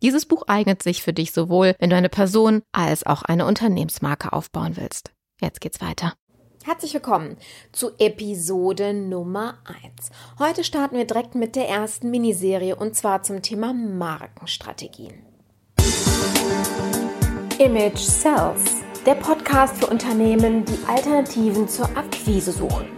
Dieses Buch eignet sich für dich sowohl, wenn du eine Person als auch eine Unternehmensmarke aufbauen willst. Jetzt geht's weiter. Herzlich willkommen zu Episode Nummer 1. Heute starten wir direkt mit der ersten Miniserie und zwar zum Thema Markenstrategien. Image Sells, der Podcast für Unternehmen, die Alternativen zur Akquise suchen.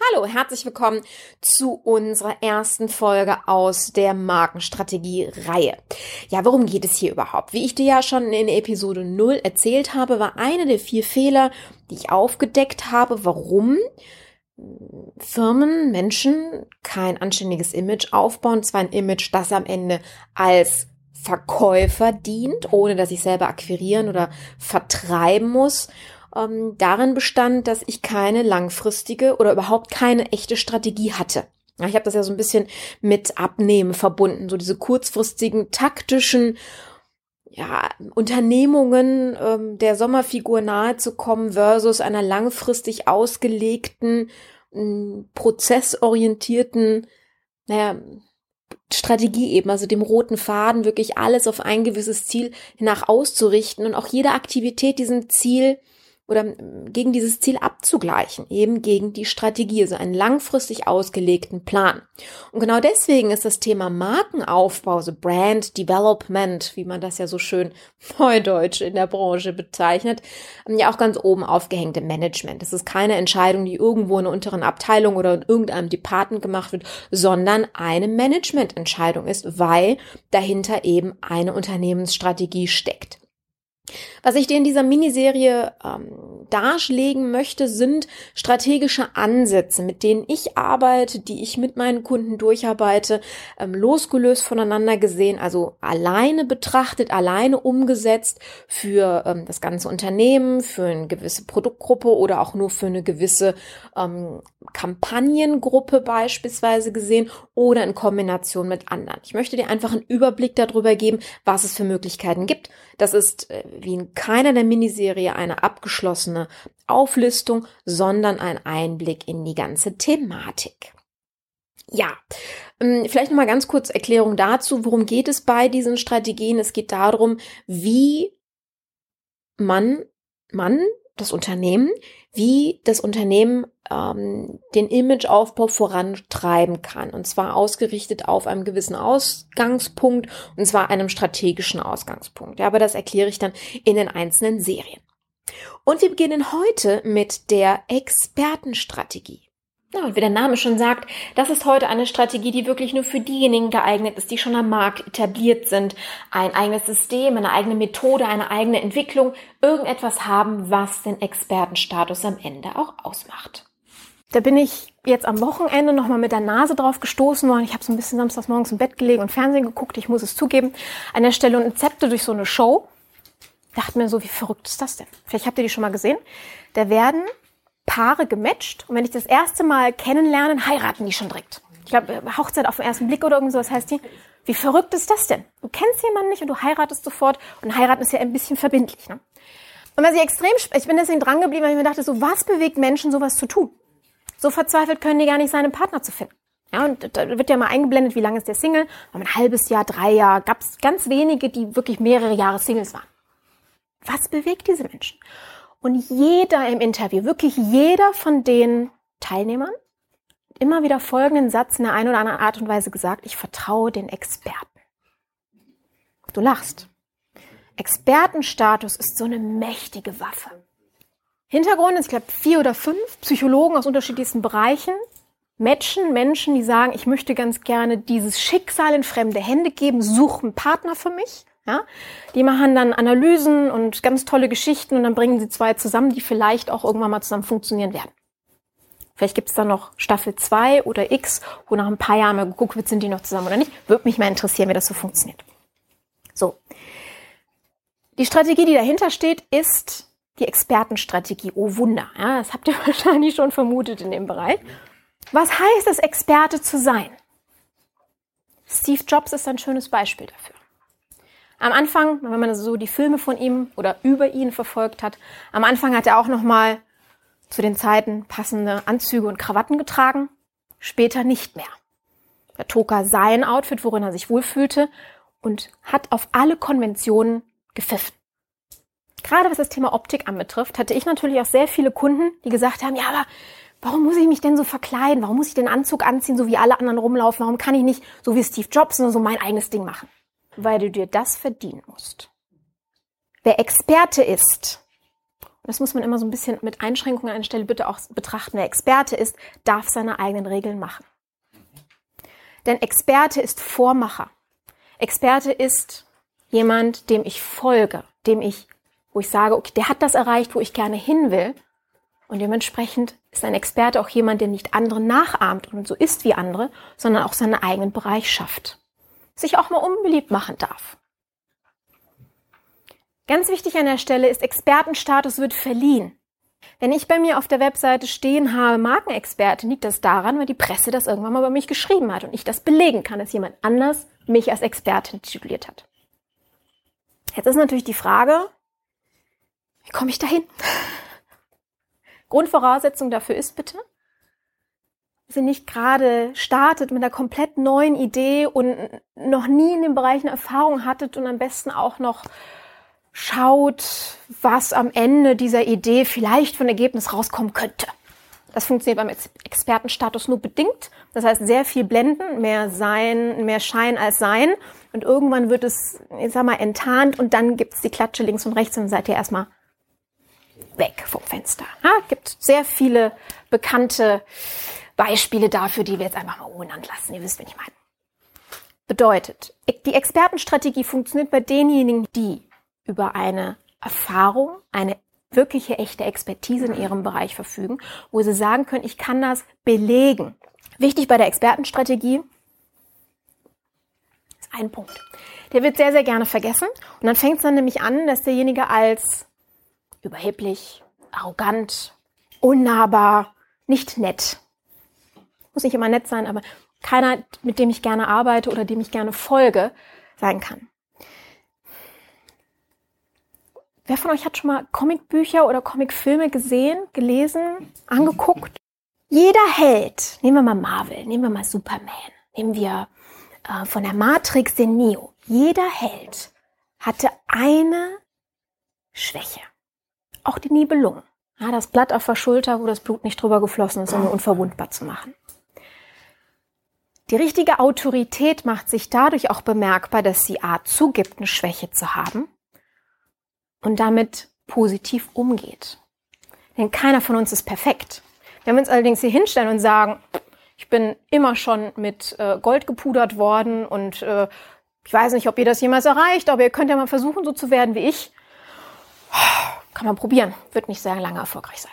Hallo, herzlich willkommen zu unserer ersten Folge aus der Markenstrategie-Reihe. Ja, worum geht es hier überhaupt? Wie ich dir ja schon in Episode 0 erzählt habe, war einer der vier Fehler, die ich aufgedeckt habe, warum Firmen, Menschen kein anständiges Image aufbauen, zwar ein Image, das am Ende als Verkäufer dient, ohne dass ich selber akquirieren oder vertreiben muss ähm, darin bestand, dass ich keine langfristige oder überhaupt keine echte Strategie hatte. Ich habe das ja so ein bisschen mit Abnehmen verbunden, so diese kurzfristigen taktischen ja, Unternehmungen ähm, der Sommerfigur nahezukommen versus einer langfristig ausgelegten, äh, prozessorientierten, naja, Strategie eben, also dem roten Faden wirklich alles auf ein gewisses Ziel nach auszurichten und auch jede Aktivität diesem Ziel oder gegen dieses Ziel abzugleichen, eben gegen die Strategie, also einen langfristig ausgelegten Plan. Und genau deswegen ist das Thema Markenaufbau, also Brand Development, wie man das ja so schön neudeutsch in der Branche bezeichnet, ja auch ganz oben aufgehängt im Management. Das ist keine Entscheidung, die irgendwo in einer unteren Abteilung oder in irgendeinem Department gemacht wird, sondern eine Managemententscheidung ist, weil dahinter eben eine Unternehmensstrategie steckt. Was ich dir in dieser Miniserie ähm, darlegen möchte, sind strategische Ansätze, mit denen ich arbeite, die ich mit meinen Kunden durcharbeite, ähm, losgelöst voneinander gesehen, also alleine betrachtet, alleine umgesetzt für ähm, das ganze Unternehmen, für eine gewisse Produktgruppe oder auch nur für eine gewisse ähm, Kampagnengruppe beispielsweise gesehen oder in Kombination mit anderen. Ich möchte dir einfach einen Überblick darüber geben, was es für Möglichkeiten gibt. Das ist äh, wie in keiner der Miniserie eine abgeschlossene Auflistung, sondern ein Einblick in die ganze Thematik. Ja, ähm, vielleicht noch mal ganz kurz Erklärung dazu, worum geht es bei diesen Strategien? Es geht darum, wie man, man, das Unternehmen, wie das Unternehmen ähm, den Imageaufbau vorantreiben kann. Und zwar ausgerichtet auf einem gewissen Ausgangspunkt, und zwar einem strategischen Ausgangspunkt. Ja, aber das erkläre ich dann in den einzelnen Serien. Und wir beginnen heute mit der Expertenstrategie. Ja, und wie der Name schon sagt, das ist heute eine Strategie, die wirklich nur für diejenigen geeignet ist, die schon am Markt etabliert sind, ein eigenes System, eine eigene Methode, eine eigene Entwicklung, irgendetwas haben, was den Expertenstatus am Ende auch ausmacht. Da bin ich jetzt am Wochenende nochmal mit der Nase drauf gestoßen worden. Ich habe so ein bisschen samstags morgens im Bett gelegen und Fernsehen geguckt, ich muss es zugeben, an der Stelle und Rezepte durch so eine Show. Dachte mir so, wie verrückt ist das denn? Vielleicht habt ihr die schon mal gesehen. Da werden Paare gematcht und wenn ich das erste Mal kennenlernen, heiraten die schon direkt. Ich glaube, Hochzeit auf den ersten Blick oder irgend so, was heißt die? Wie verrückt ist das denn? Du kennst jemanden nicht und du heiratest sofort und heiraten ist ja ein bisschen verbindlich. Ne? Und was ich extrem, ich bin deswegen dran geblieben, weil ich mir dachte, so was bewegt Menschen, sowas zu tun? So verzweifelt können die gar nicht sein, einen Partner zu finden. Ja, und da wird ja mal eingeblendet, wie lange ist der Single? Ein halbes Jahr, drei Jahre, gab es ganz wenige, die wirklich mehrere Jahre Singles waren. Was bewegt diese Menschen? Und jeder im Interview, wirklich jeder von den Teilnehmern, immer wieder folgenden Satz in der einen oder anderen Art und Weise gesagt, ich vertraue den Experten. Du lachst. Expertenstatus ist so eine mächtige Waffe. Hintergrund ist, ich glaube, vier oder fünf Psychologen aus unterschiedlichsten Bereichen matchen Menschen, die sagen, ich möchte ganz gerne dieses Schicksal in fremde Hände geben, suche einen Partner für mich. Ja? Die machen dann Analysen und ganz tolle Geschichten und dann bringen sie zwei zusammen, die vielleicht auch irgendwann mal zusammen funktionieren werden. Vielleicht gibt es da noch Staffel 2 oder X, wo nach ein paar Jahren mal geguckt wird, sind die noch zusammen oder nicht. Würde mich mal interessieren, wie das so funktioniert. So. Die Strategie, die dahinter steht, ist die Expertenstrategie. Oh Wunder. Ja, das habt ihr wahrscheinlich schon vermutet in dem Bereich. Was heißt es, Experte zu sein? Steve Jobs ist ein schönes Beispiel dafür. Am Anfang, wenn man so die Filme von ihm oder über ihn verfolgt hat, am Anfang hat er auch noch mal zu den Zeiten passende Anzüge und Krawatten getragen, später nicht mehr. Da trug er sein Outfit, worin er sich wohlfühlte und hat auf alle Konventionen gepfiffen. Gerade was das Thema Optik anbetrifft, hatte ich natürlich auch sehr viele Kunden, die gesagt haben, ja, aber warum muss ich mich denn so verkleiden? Warum muss ich den Anzug anziehen, so wie alle anderen rumlaufen? Warum kann ich nicht so wie Steve Jobs nur so mein eigenes Ding machen? Weil du dir das verdienen musst. Wer Experte ist, das muss man immer so ein bisschen mit Einschränkungen an der Stelle bitte auch betrachten. Wer Experte ist, darf seine eigenen Regeln machen. Denn Experte ist Vormacher. Experte ist jemand, dem ich folge, dem ich, wo ich sage, okay, der hat das erreicht, wo ich gerne hin will. Und dementsprechend ist ein Experte auch jemand, der nicht andere nachahmt und so ist wie andere, sondern auch seinen eigenen Bereich schafft. Sich auch mal unbeliebt machen darf. Ganz wichtig an der Stelle ist, Expertenstatus wird verliehen. Wenn ich bei mir auf der Webseite stehen habe, Markenexperte, liegt das daran, weil die Presse das irgendwann mal über mich geschrieben hat und ich das belegen kann, dass jemand anders mich als Expertin tituliert hat. Jetzt ist natürlich die Frage, wie komme ich dahin? Grundvoraussetzung dafür ist bitte, ihr nicht gerade startet mit einer komplett neuen Idee und noch nie in den Bereichen Erfahrung hattet und am besten auch noch schaut, was am Ende dieser Idee vielleicht von Ergebnis rauskommen könnte. Das funktioniert beim Expertenstatus nur bedingt. Das heißt, sehr viel blenden, mehr sein, mehr Schein als sein. Und irgendwann wird es, ich sag mal, enttarnt und dann gibt's die Klatsche links und rechts und seid ihr erstmal weg vom Fenster. Ja, gibt sehr viele bekannte Beispiele dafür, die wir jetzt einfach mal ungenannt lassen. Ihr wisst, wen ich meine. Bedeutet, die Expertenstrategie funktioniert bei denjenigen, die über eine Erfahrung, eine wirkliche echte Expertise in ihrem Bereich verfügen, wo sie sagen können, ich kann das belegen. Wichtig bei der Expertenstrategie ist ein Punkt. Der wird sehr, sehr gerne vergessen. Und dann fängt es dann nämlich an, dass derjenige als überheblich, arrogant, unnahbar, nicht nett, muss nicht immer nett sein, aber keiner, mit dem ich gerne arbeite oder dem ich gerne folge, sein kann. Wer von euch hat schon mal Comicbücher oder Comicfilme gesehen, gelesen, angeguckt? Jeder Held, nehmen wir mal Marvel, nehmen wir mal Superman, nehmen wir äh, von der Matrix den Neo. Jeder Held hatte eine Schwäche. Auch die Nibelungen. Ja, das Blatt auf der Schulter, wo das Blut nicht drüber geflossen ist, um unverwundbar zu machen. Die richtige Autorität macht sich dadurch auch bemerkbar, dass sie A zugibt, eine Schwäche zu haben und damit positiv umgeht. Denn keiner von uns ist perfekt. Wenn wir uns allerdings hier hinstellen und sagen, ich bin immer schon mit äh, Gold gepudert worden und äh, ich weiß nicht, ob ihr das jemals erreicht, aber ihr könnt ja mal versuchen, so zu werden wie ich. Kann man probieren, wird nicht sehr lange erfolgreich sein.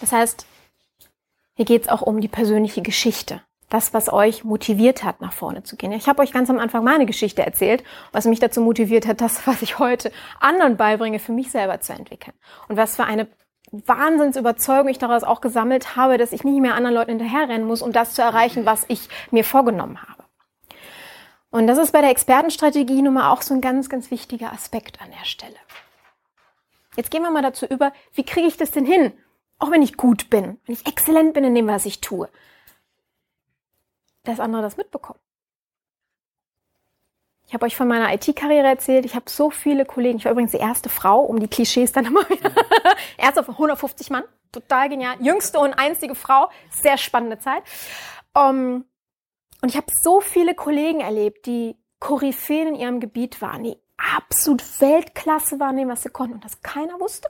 Das heißt, Hier geht's auch um die persönliche Geschichte. Das, was euch motiviert hat, nach vorne zu gehen. Ich habe euch ganz am Anfang meine Geschichte erzählt, was mich dazu motiviert hat, das, was ich heute anderen beibringe, für mich selber zu entwickeln. Und was für eine Wahnsinnsüberzeugung ich daraus auch gesammelt habe, dass ich nicht mehr anderen Leuten hinterherrennen muss, um das zu erreichen, was ich mir vorgenommen habe. Und das ist bei der Expertenstrategie nun mal auch so ein ganz, ganz wichtiger Aspekt an der Stelle. Jetzt gehen wir mal dazu über, wie kriege ich das denn hin? Auch wenn ich gut bin, wenn ich exzellent bin in dem, was ich tue. Dass andere das mitbekommen. Ich habe euch von meiner IT-Karriere erzählt. Ich habe so viele Kollegen. Ich war übrigens die erste Frau, um die Klischees dann immer wieder. Erste von 150 Mann. Total genial. Jüngste und einzige Frau. Sehr spannende Zeit. Um, ähm, und ich habe so viele Kollegen erlebt, die Koryphäen in ihrem Gebiet waren, die absolut Weltklasse waren, was sie konnten und das keiner wusste.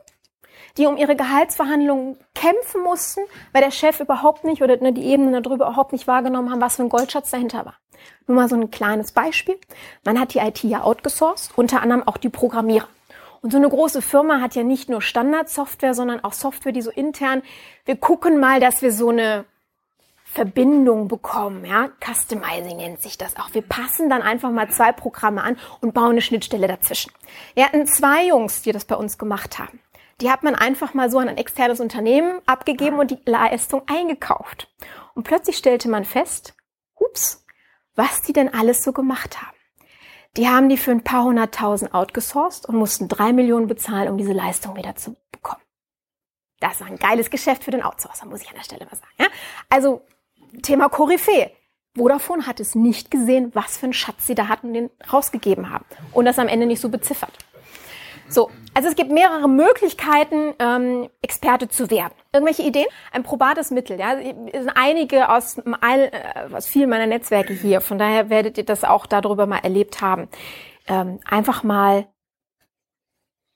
Die um ihre Gehaltsverhandlungen kämpfen mussten, weil der Chef überhaupt nicht oder ne, die Ebenen darüber überhaupt nicht wahrgenommen haben, was für ein Goldschatz dahinter war. Nur mal so ein kleines Beispiel. Man hat die IT ja outgesourced, unter anderem auch die Programmierer. Und so eine große Firma hat ja nicht nur Standardsoftware, sondern auch Software, die so intern, wir gucken mal, dass wir so eine Verbindung bekommen, ja. Customizing nennt sich das auch. Wir passen dann einfach mal zwei Programme an und bauen eine Schnittstelle dazwischen. Wir hatten zwei Jungs, die das bei uns gemacht haben. Die hat man einfach mal so an ein externes Unternehmen abgegeben und die Leistung eingekauft. Und plötzlich stellte man fest, ups, was die denn alles so gemacht haben. Die haben die für ein paar hunderttausend outgesourced und mussten drei Millionen bezahlen, um diese Leistung wieder zu bekommen. Das war ein geiles Geschäft für den Outsourcer, muss ich an der Stelle mal sagen. Ja? Also Thema Koryphäe. Vodafone hat es nicht gesehen, was für einen Schatz sie da hatten und den rausgegeben haben. Und das am Ende nicht so beziffert. So, also es gibt mehrere Möglichkeiten, ähm, Experte zu werden. Irgendwelche Ideen? Ein probates Mittel. Ja, es sind einige aus, all, äh, aus vielen meiner Netzwerke hier. Von daher werdet ihr das auch darüber mal erlebt haben. Ähm, einfach mal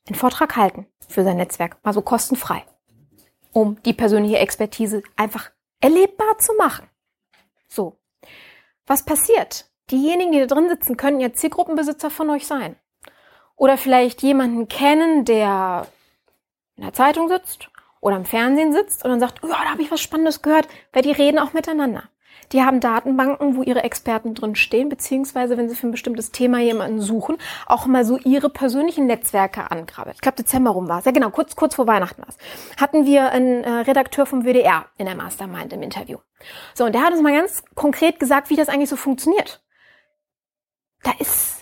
einen Vortrag halten für sein Netzwerk, mal so kostenfrei, um die persönliche Expertise einfach erlebbar zu machen. So. Was passiert? Diejenigen, die da drin sitzen, können ja Zielgruppenbesitzer von euch sein. Oder vielleicht jemanden kennen, der in der Zeitung sitzt oder im Fernsehen sitzt und dann sagt, oh, da habe ich was Spannendes gehört, weil die reden auch miteinander. Die haben Datenbanken, wo ihre Experten drin stehen, beziehungsweise wenn sie für ein bestimmtes Thema jemanden suchen, auch mal so ihre persönlichen Netzwerke angraben. Ich glaube, Dezember rum war es. Ja, genau, kurz, kurz vor Weihnachten war es. Hatten wir einen äh, Redakteur vom WDR in der Mastermind im Interview. So, und der hat uns mal ganz konkret gesagt, wie das eigentlich so funktioniert. Da ist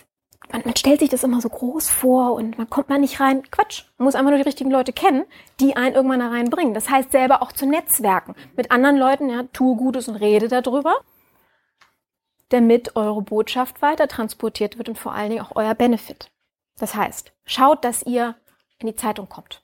man, man stellt sich das immer so groß vor und man kommt mal nicht rein. Quatsch. Man muss einfach nur die richtigen Leute kennen, die einen irgendwann da reinbringen. Das heißt selber auch zu Netzwerken. Mit anderen Leuten, ja, tue Gutes und rede darüber, damit eure Botschaft weiter transportiert wird und vor allen Dingen auch euer Benefit. Das heißt, schaut, dass ihr in die Zeitung kommt.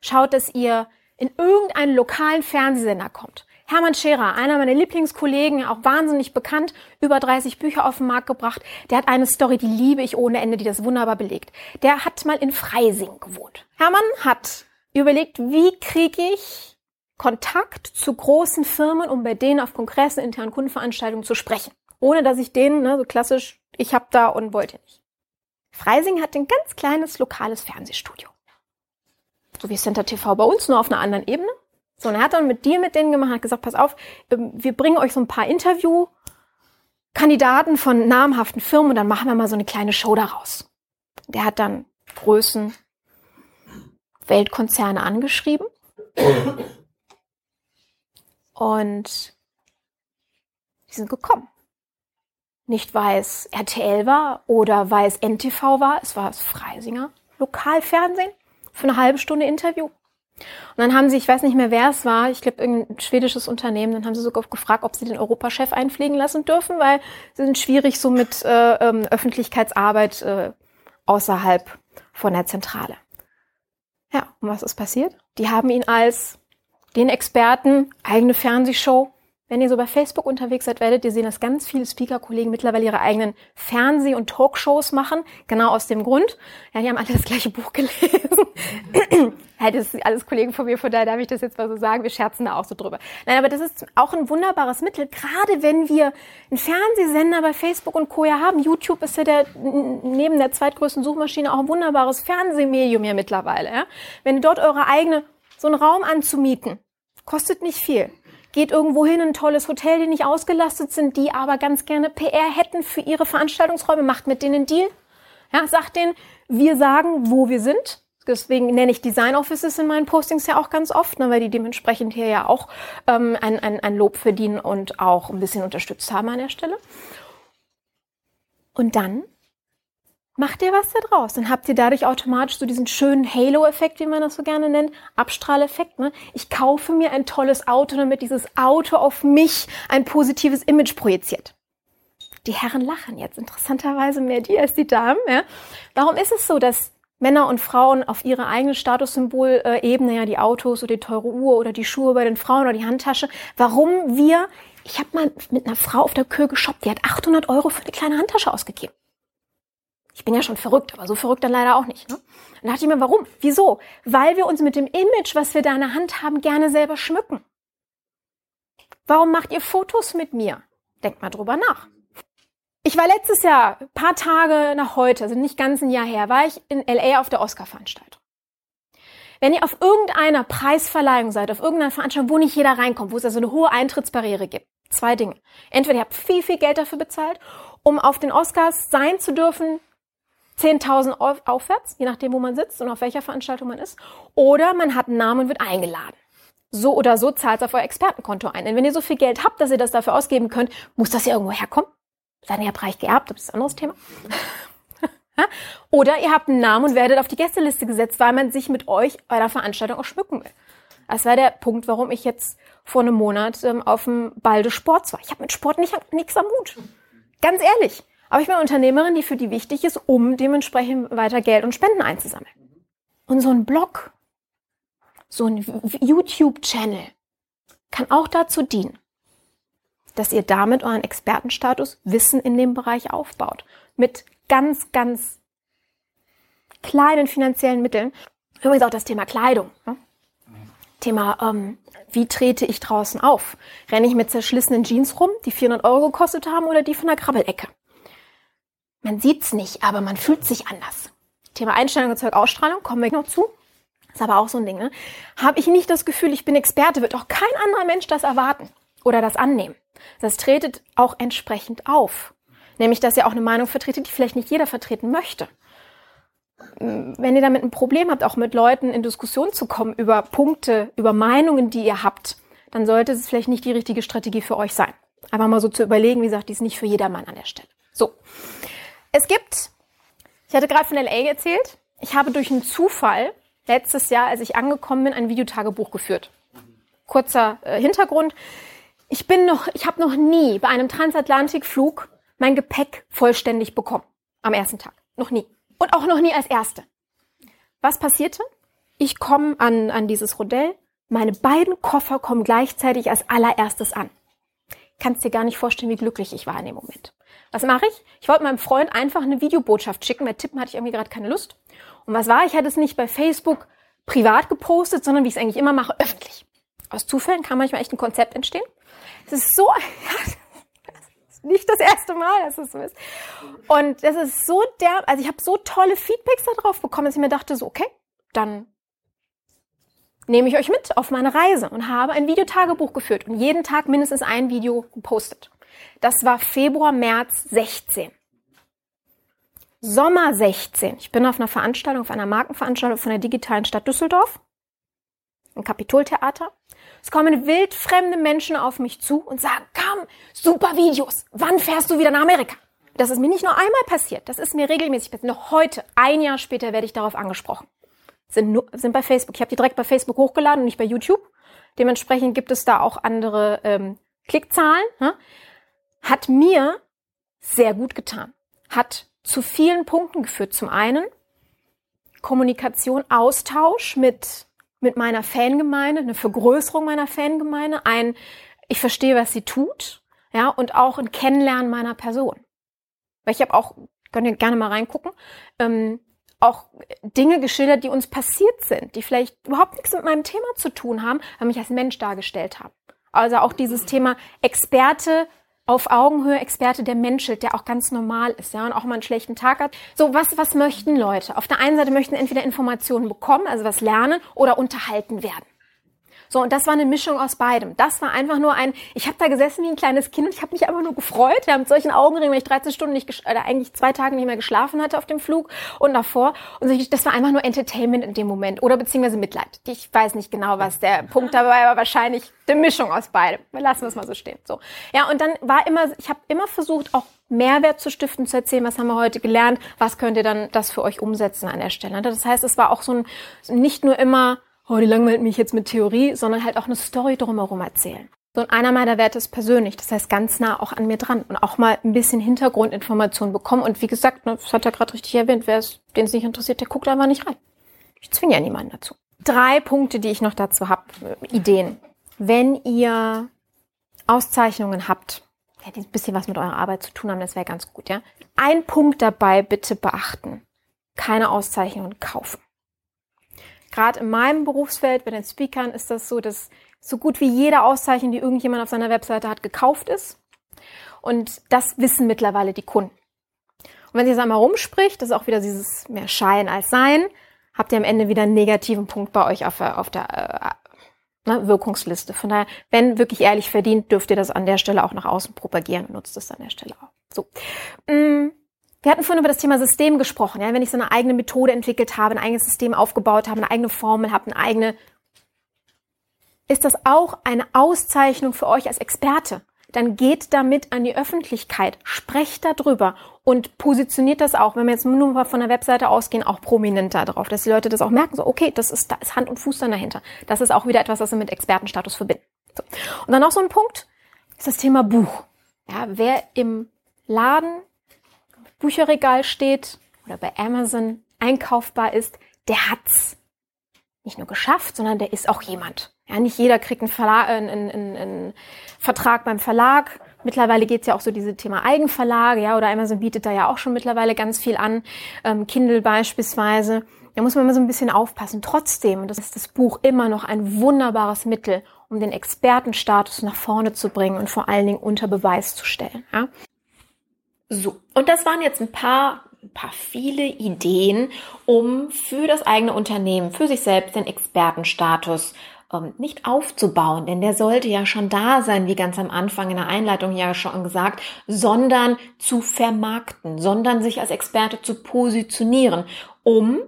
Schaut, dass ihr in irgendeinen lokalen Fernsehsender kommt. Hermann Scherer, einer meiner Lieblingskollegen, auch wahnsinnig bekannt, über 30 Bücher auf den Markt gebracht. Der hat eine Story, die liebe ich ohne Ende, die das wunderbar belegt. Der hat mal in Freising gewohnt. Hermann hat überlegt, wie kriege ich Kontakt zu großen Firmen, um bei denen auf Kongressen, internen Kundenveranstaltungen zu sprechen. Ohne dass ich denen, ne, so klassisch, ich hab da und wollte nicht. Freising hat ein ganz kleines lokales Fernsehstudio. So wie Center TV bei uns, nur auf einer anderen Ebene. So, und er hat dann mit dir mit denen gemacht, hat gesagt, pass auf, ähm, wir bringen euch so ein paar Interviewkandidaten von namhaften Firmen und dann machen wir mal so eine kleine Show daraus. Der hat dann Größen, Weltkonzerne angeschrieben. Und die sind gekommen. Nicht weil es RTL war oder weil es NTV war, es war das Freisinger Lokalfernsehen für eine halbe Stunde Interview. Und dann haben sie, ich weiß nicht mehr, wer es war, ich glaube irgendein schwedisches Unternehmen, dann haben sie sogar gefragt, ob sie den Europachef einfliegen lassen dürfen, weil sie sind schwierig so mit äh, ähm, Öffentlichkeitsarbeit äh, außerhalb von der Zentrale. Ja, und was ist passiert? Die haben ihn als den Experten, eigene Fernsehshow, wenn ihr so bei Facebook unterwegs seid, werdet ihr sehen, dass ganz viele Speaker-Kollegen mittlerweile ihre eigenen Fernseh- und Talkshows machen. Genau aus dem Grund. Ja, die haben alle das gleiche Buch gelesen. ja, das sind alles Kollegen von mir, von daher darf ich das jetzt mal so sagen. Wir scherzen da auch so drüber. Nein, aber das ist auch ein wunderbares Mittel. Gerade wenn wir einen Fernsehsender bei Facebook und Co. ja haben. YouTube ist ja der, neben der zweitgrößten Suchmaschine auch ein wunderbares Fernsehmedium ja mittlerweile. Ja? Wenn ihr dort eure eigene, so einen Raum anzumieten, kostet nicht viel geht irgendwo hin, in ein tolles Hotel, die nicht ausgelastet sind, die aber ganz gerne PR hätten für ihre Veranstaltungsräume, macht mit denen einen Deal. Ja, sagt denen, wir sagen, wo wir sind. Deswegen nenne ich Design Offices in meinen Postings ja auch ganz oft, ne, weil die dementsprechend hier ja auch ähm, ein, ein, ein Lob verdienen und auch ein bisschen unterstützt haben an der Stelle. Und dann macht ihr was da draus. Dann habt ihr dadurch automatisch so diesen schönen Halo-Effekt, wie man das so gerne nennt, Abstrahleffekt. Ne? Ich kaufe mir ein tolles Auto, damit dieses Auto auf mich ein positives Image projiziert. Die Herren lachen jetzt interessanterweise mehr die als die Damen. Ja? Warum ist es so, dass Männer und Frauen auf ihre eigene Statussymbolebene, ja die Autos oder die teure Uhr oder die Schuhe bei den Frauen oder die Handtasche, warum wir, ich habe mal mit einer Frau auf der Kür geshoppt, die hat 800 Euro für eine kleine Handtasche ausgegeben. Ich bin ja schon verrückt, aber so verrückt dann leider auch nicht. Ne? Dann dachte ich mir, warum? Wieso? Weil wir uns mit dem Image, was wir da in der Hand haben, gerne selber schmücken. Warum macht ihr Fotos mit mir? Denkt mal drüber nach. Ich war letztes Jahr, paar Tage nach heute, also nicht ganz ein Jahr her, war ich in LA auf der Oscar-Veranstaltung. Wenn ihr auf irgendeiner Preisverleihung seid, auf irgendeiner Veranstaltung, wo nicht jeder reinkommt, wo es also eine hohe Eintrittsbarriere gibt, zwei Dinge. Entweder ihr habt viel, viel Geld dafür bezahlt, um auf den Oscars sein zu dürfen, 10.000 aufwärts, je nachdem, wo man sitzt und auf welcher Veranstaltung man ist. Oder man hat einen Namen und wird eingeladen. So oder so zahlt es auf euer Expertenkonto ein. Denn wenn ihr so viel Geld habt, dass ihr das dafür ausgeben könnt, muss das ja irgendwo herkommen. Seid ihr ja reich geerbt, das ist ein anderes Thema. oder ihr habt einen Namen und werdet auf die Gästeliste gesetzt, weil man sich mit euch bei der Veranstaltung auch schmücken will. Das war der Punkt, warum ich jetzt vor einem Monat ähm, auf dem Ball des Sports war. Ich habe mit Sport nicht, nichts am Hut. Ganz ehrlich. Aber ich bin Unternehmerin, die für die wichtig ist, um dementsprechend weiter Geld und Spenden einzusammeln. Und so ein Blog, so ein YouTube-Channel kann auch dazu dienen, dass ihr damit euren Expertenstatus Wissen in dem Bereich aufbaut. Mit ganz, ganz kleinen finanziellen Mitteln. Übrigens auch das Thema Kleidung. Ne? Thema, ähm, wie trete ich draußen auf? Renne ich mit zerschlissenen Jeans rum, die 400 Euro gekostet haben, oder die von der Krabbelecke? Man sieht's nicht, aber man fühlt sich anders. Thema Einstellung erzeugt Ausstrahlung, kommen wir noch zu. Ist aber auch so ein Ding, ne? Habe ich nicht das Gefühl, ich bin Experte, wird auch kein anderer Mensch das erwarten oder das annehmen. Das tretet auch entsprechend auf. Nämlich, dass ihr auch eine Meinung vertretet, die vielleicht nicht jeder vertreten möchte. Wenn ihr damit ein Problem habt, auch mit Leuten in Diskussion zu kommen über Punkte, über Meinungen, die ihr habt, dann sollte es vielleicht nicht die richtige Strategie für euch sein. Einfach mal so zu überlegen, wie gesagt, die ist nicht für jedermann an der Stelle. So. Es gibt, ich hatte gerade von LA erzählt, ich habe durch einen Zufall letztes Jahr, als ich angekommen bin, ein Videotagebuch geführt. Kurzer äh, Hintergrund. Ich bin noch, ich habe noch nie bei einem Transatlantikflug mein Gepäck vollständig bekommen. Am ersten Tag. Noch nie. Und auch noch nie als Erste. Was passierte? Ich komme an, an dieses Rodell. Meine beiden Koffer kommen gleichzeitig als allererstes an. Kannst dir gar nicht vorstellen, wie glücklich ich war in dem Moment. Was mache ich? Ich wollte meinem Freund einfach eine Videobotschaft schicken. Bei Tippen hatte ich irgendwie gerade keine Lust. Und was war? Ich hatte es nicht bei Facebook privat gepostet, sondern wie ich es eigentlich immer mache, öffentlich. Aus Zufällen kann manchmal echt ein Konzept entstehen. Es ist so, nicht das erste Mal, dass es so ist. Und das ist so der, also ich habe so tolle Feedbacks darauf bekommen, dass ich mir dachte, so, okay, dann nehme ich euch mit auf meine Reise und habe ein Videotagebuch geführt und jeden Tag mindestens ein Video gepostet. Das war Februar, März 16. Sommer 16. Ich bin auf einer Veranstaltung, auf einer Markenveranstaltung von der digitalen Stadt Düsseldorf, im Kapitoltheater. Es kommen wildfremde Menschen auf mich zu und sagen, komm, super Videos. Wann fährst du wieder nach Amerika? Das ist mir nicht nur einmal passiert, das ist mir regelmäßig passiert. Noch heute, ein Jahr später, werde ich darauf angesprochen. Sind, nur, sind bei Facebook. Ich habe die direkt bei Facebook hochgeladen und nicht bei YouTube. Dementsprechend gibt es da auch andere ähm, Klickzahlen. Ne? Hat mir sehr gut getan. Hat zu vielen Punkten geführt. Zum einen Kommunikation, Austausch mit, mit meiner Fangemeinde, eine Vergrößerung meiner Fangemeinde, ein, ich verstehe, was sie tut, ja, und auch ein Kennenlernen meiner Person. Weil ich habe auch, könnt ihr gerne mal reingucken, ähm, auch Dinge geschildert, die uns passiert sind, die vielleicht überhaupt nichts mit meinem Thema zu tun haben, aber mich als Mensch dargestellt haben. Also auch dieses Thema Experte auf Augenhöhe Experte, der menschelt, der auch ganz normal ist, ja, und auch mal einen schlechten Tag hat. So, was, was möchten Leute? Auf der einen Seite möchten entweder Informationen bekommen, also was lernen, oder unterhalten werden. So, und das war eine Mischung aus beidem. Das war einfach nur ein, ich habe da gesessen wie ein kleines Kind und ich habe mich einfach nur gefreut. Wir haben mit solchen Augenringen, wenn ich 13 Stunden nicht, oder eigentlich zwei Tage nicht mehr geschlafen hatte auf dem Flug und davor. Und das war einfach nur Entertainment in dem Moment oder beziehungsweise Mitleid. Ich weiß nicht genau, was der Punkt dabei war. Wahrscheinlich eine Mischung aus beidem. Wir lassen es mal so stehen. So. Ja, und dann war immer, ich habe immer versucht, auch Mehrwert zu stiften, zu erzählen, was haben wir heute gelernt, was könnt ihr dann das für euch umsetzen an der Stelle. Das heißt, es war auch so ein, nicht nur immer oh, die langweilt mich jetzt mit Theorie, sondern halt auch eine Story drumherum erzählen. So, und einer meiner Werte ist persönlich, das heißt ganz nah auch an mir dran und auch mal ein bisschen Hintergrundinformationen bekommen. Und wie gesagt, ne, das hat er gerade richtig erwähnt, wer es, den es nicht interessiert, der guckt einfach nicht rein. Ich zwinge ja niemanden dazu. Drei Punkte, die ich noch dazu habe, äh, Ideen. Wenn ihr Auszeichnungen habt, ja, die ein bisschen was mit eurer Arbeit zu tun haben, das wäre ganz gut, ja. Ein Punkt dabei bitte beachten. Keine Auszeichnungen kaufen gerade in meinem Berufsfeld bei den Speakern ist das so, dass so gut wie jede Auszeichnung, die irgendjemand auf seiner Webseite hat, gekauft ist. Und das wissen mittlerweile die Kunden. Und wenn sich das einmal rumspricht, das ist auch wieder dieses mehr Schein als Sein, habt ihr am Ende wieder einen negativen Punkt bei euch auf, auf der äh, ne, Wirkungsliste. Von daher, wenn wirklich ehrlich verdient, dürft ihr das an der Stelle auch nach außen propagieren und nutzt es an der Stelle auch. So. Mm. Wir hatten vorhin über das Thema System gesprochen. Ja? Wenn ich so eine eigene Methode entwickelt habe, ein eigenes System aufgebaut habe, eine eigene Formel habe, eine eigene, ist das auch eine Auszeichnung für euch als Experte. Dann geht damit an die Öffentlichkeit, sprecht darüber und positioniert das auch, wenn wir jetzt nur mal von der Webseite ausgehen, auch prominenter drauf, dass die Leute das auch merken, so, okay, das ist, da ist Hand und Fuß dann dahinter. Das ist auch wieder etwas, was wir mit Expertenstatus verbinden. So. Und dann noch so ein Punkt, ist das Thema Buch. Ja, wer im Laden Bücherregal steht oder bei Amazon einkaufbar ist, der hat's nicht nur geschafft, sondern der ist auch jemand. Ja, nicht jeder kriegt einen, Verlag, äh, einen, einen, einen Vertrag beim Verlag. Mittlerweile geht's ja auch so diese Thema Eigenverlage, ja, oder Amazon bietet da ja auch schon mittlerweile ganz viel an, ähm, Kindle beispielsweise. Da muss man immer so ein bisschen aufpassen. Trotzdem, und das ist das Buch immer noch ein wunderbares Mittel, um den Expertenstatus nach vorne zu bringen und vor allen Dingen unter Beweis zu stellen. Ja? So, und das waren jetzt ein paar, ein paar viele Ideen, um für das eigene Unternehmen, für sich selbst den Expertenstatus ähm, nicht aufzubauen, denn der sollte ja schon da sein, wie ganz am Anfang in der Einleitung ja schon gesagt, sondern zu vermarkten, sondern sich als Experte zu positionieren, um,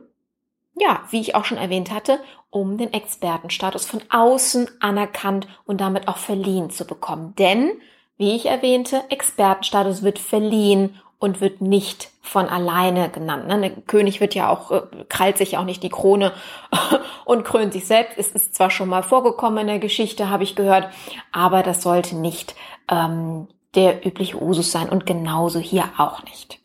ja, wie ich auch schon erwähnt hatte, um den Expertenstatus von außen anerkannt und damit auch verliehen zu bekommen. Denn wie ich erwähnte, Expertenstatus wird verliehen und wird nicht von alleine genannt. Ne? Der König wird ja auch, äh, krallt sich ja auch nicht die Krone und krönt sich selbst. Es ist zwar schon mal vorgekommen in der Geschichte, habe ich gehört, aber das sollte nicht ähm, der übliche Usus sein und genauso hier auch nicht.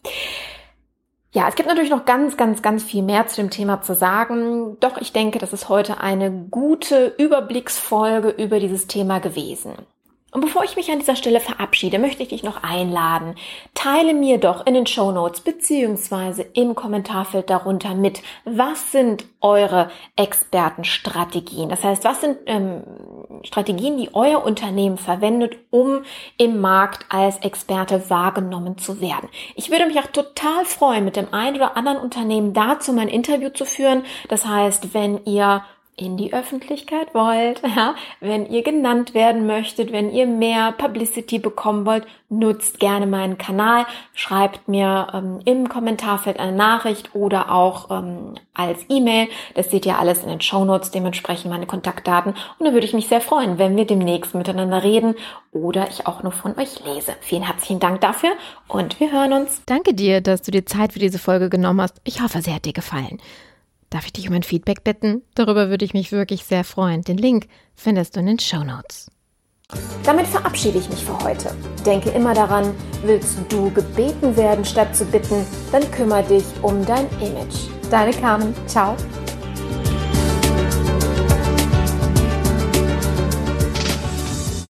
Ja, es gibt natürlich noch ganz, ganz, ganz viel mehr zu dem Thema zu sagen. Doch ich denke, das ist heute eine gute Überblicksfolge über dieses Thema gewesen. Und bevor ich mich an dieser Stelle verabschiede, möchte ich dich noch einladen. Teile mir doch in den Show Notes beziehungsweise im Kommentarfeld darunter mit, was sind eure Expertenstrategien? Das heißt, was sind ähm, Strategien, die euer Unternehmen verwendet, um im Markt als Experte wahrgenommen zu werden? Ich würde mich auch total freuen, mit dem einen oder anderen Unternehmen dazu mein Interview zu führen. Das heißt, wenn ihr in die Öffentlichkeit wollt, ja, wenn ihr genannt werden möchtet, wenn ihr mehr Publicity bekommen wollt, nutzt gerne meinen Kanal, schreibt mir ähm, im Kommentarfeld eine Nachricht oder auch ähm, als E-Mail. Das seht ihr alles in den Show Notes, dementsprechend meine Kontaktdaten. Und da würde ich mich sehr freuen, wenn wir demnächst miteinander reden oder ich auch nur von euch lese. Vielen herzlichen Dank dafür und wir hören uns. Danke dir, dass du dir Zeit für diese Folge genommen hast. Ich hoffe, sie hat dir gefallen. Darf ich dich um ein Feedback bitten? Darüber würde ich mich wirklich sehr freuen. Den Link findest du in den Show Notes. Damit verabschiede ich mich für heute. Denke immer daran, willst du gebeten werden statt zu bitten, dann kümmere dich um dein Image. Deine Carmen. Ciao.